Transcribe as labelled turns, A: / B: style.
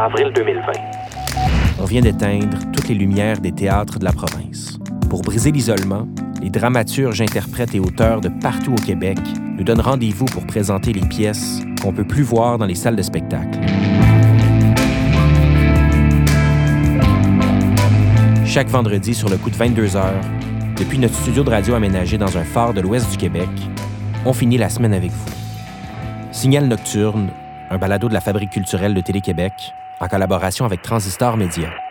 A: avril 2020.
B: On vient d'éteindre toutes les lumières des théâtres de la province. Pour briser l'isolement, les dramaturges, interprètes et auteurs de partout au Québec nous donnent rendez-vous pour présenter les pièces qu'on peut plus voir dans les salles de spectacle. Chaque vendredi sur le coup de 22 heures, depuis notre studio de radio aménagé dans un phare de l'ouest du Québec, on finit la semaine avec vous. Signal Nocturne, un balado de la Fabrique culturelle de Télé-Québec, en collaboration avec Transistor Média.